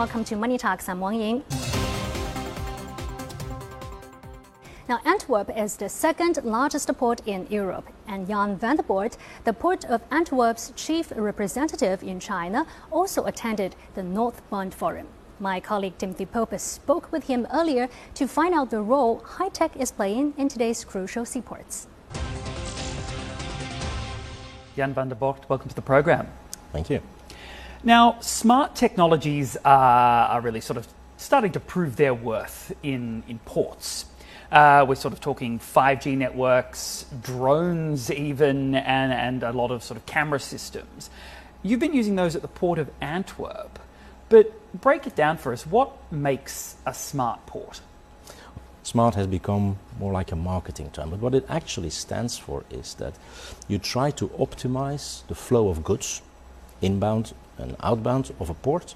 Welcome to Money Talks. I'm Wang Ying. Now, Antwerp is the second largest port in Europe, and Jan van der Borght, the Port of Antwerp's chief representative in China, also attended the North Bund Forum. My colleague Timothy Pope spoke with him earlier to find out the role high tech is playing in today's crucial seaports. Jan van der Borght, welcome to the program. Thank you. Now, smart technologies are, are really sort of starting to prove their worth in, in ports. Uh, we're sort of talking 5G networks, drones, even, and, and a lot of sort of camera systems. You've been using those at the port of Antwerp, but break it down for us. What makes a smart port? Smart has become more like a marketing term, but what it actually stands for is that you try to optimize the flow of goods, inbound and outbound of a port.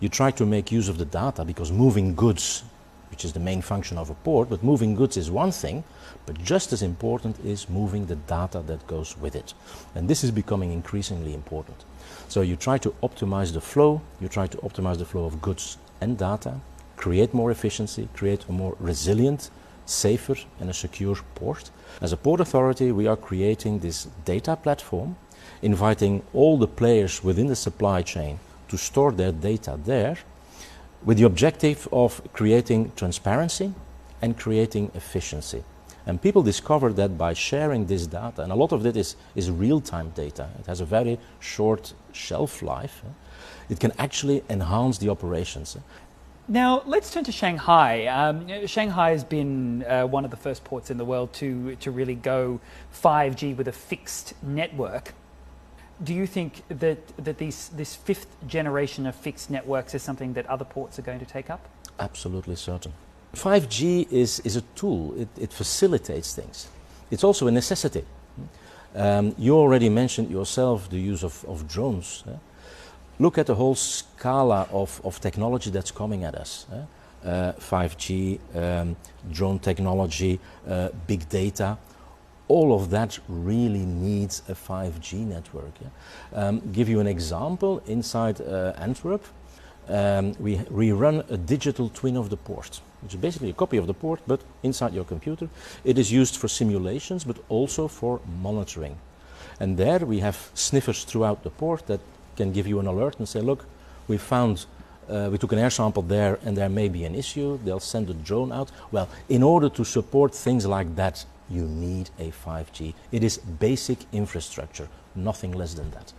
You try to make use of the data because moving goods which is the main function of a port, but moving goods is one thing, but just as important is moving the data that goes with it. And this is becoming increasingly important. So you try to optimize the flow, you try to optimize the flow of goods and data, create more efficiency, create a more resilient, safer and a secure port. As a port authority, we are creating this data platform, inviting all the players within the supply chain to store their data there with the objective of creating transparency and creating efficiency. And people discover that by sharing this data, and a lot of it is, is real time data, it has a very short shelf life, it can actually enhance the operations. Now, let's turn to Shanghai. Um, Shanghai has been uh, one of the first ports in the world to, to really go 5G with a fixed network do you think that, that these, this fifth generation of fixed networks is something that other ports are going to take up? Absolutely certain. 5G is, is a tool, it, it facilitates things. It's also a necessity. Um, you already mentioned yourself the use of, of drones. Eh? Look at the whole scala of, of technology that's coming at us. Eh? Uh, 5G, um, drone technology, uh, big data all of that really needs a 5G network. Yeah? Um, give you an example, inside uh, Antwerp, um, we, we run a digital twin of the port, which is basically a copy of the port, but inside your computer. It is used for simulations, but also for monitoring. And there we have sniffers throughout the port that can give you an alert and say, look, we found uh, we took an air sample there and there may be an issue. They'll send a drone out. Well, in order to support things like that you need a 5G. It is basic infrastructure, nothing less than that.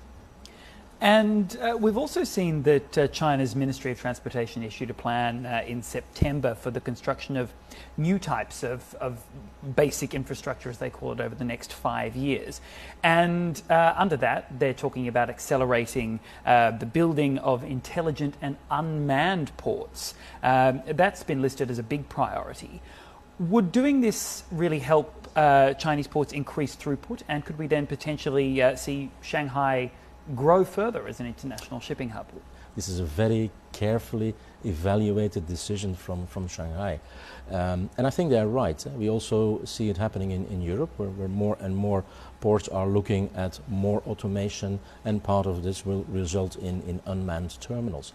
And uh, we've also seen that uh, China's Ministry of Transportation issued a plan uh, in September for the construction of new types of, of, basic infrastructure, as they call it, over the next five years. And uh, under that, they're talking about accelerating uh, the building of intelligent and unmanned ports. Um, that's been listed as a big priority. Would doing this really help uh, Chinese ports increase throughput, and could we then potentially uh, see Shanghai grow further as an international shipping hub? This is a very carefully evaluated decision from, from Shanghai. Um, and I think they're right. We also see it happening in, in Europe, where, where more and more ports are looking at more automation, and part of this will result in, in unmanned terminals.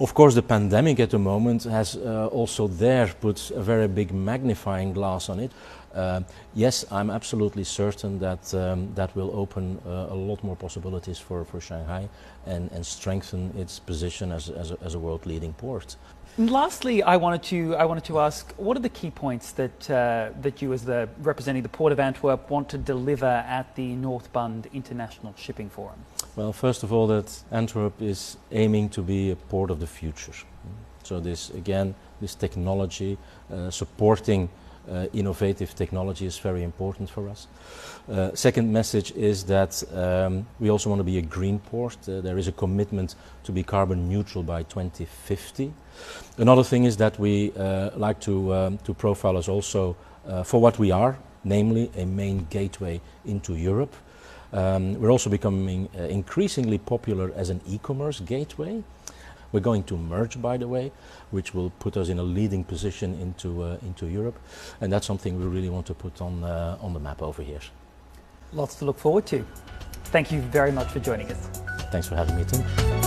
Of course, the pandemic at the moment has uh, also there put a very big magnifying glass on it. Uh, yes, I'm absolutely certain that um, that will open uh, a lot more possibilities for, for Shanghai and, and strengthen its position as, as, a, as a world leading port. And lastly, I wanted to I wanted to ask, what are the key points that uh, that you, as the representing the Port of Antwerp, want to deliver at the North Bund International Shipping Forum? Well, first of all, that Antwerp is aiming to be a port of the future. So this again, this technology uh, supporting uh, innovative technology is very important for us. Uh, second message is that um, we also want to be a green port. Uh, there is a commitment to be carbon neutral by 2050. Another thing is that we uh, like to, um, to profile us also uh, for what we are, namely a main gateway into Europe. Um, we're also becoming uh, increasingly popular as an e-commerce gateway. We're going to merge, by the way, which will put us in a leading position into, uh, into Europe. And that's something we really want to put on, uh, on the map over here. Lots to look forward to. Thank you very much for joining us. Thanks for having me, Tim.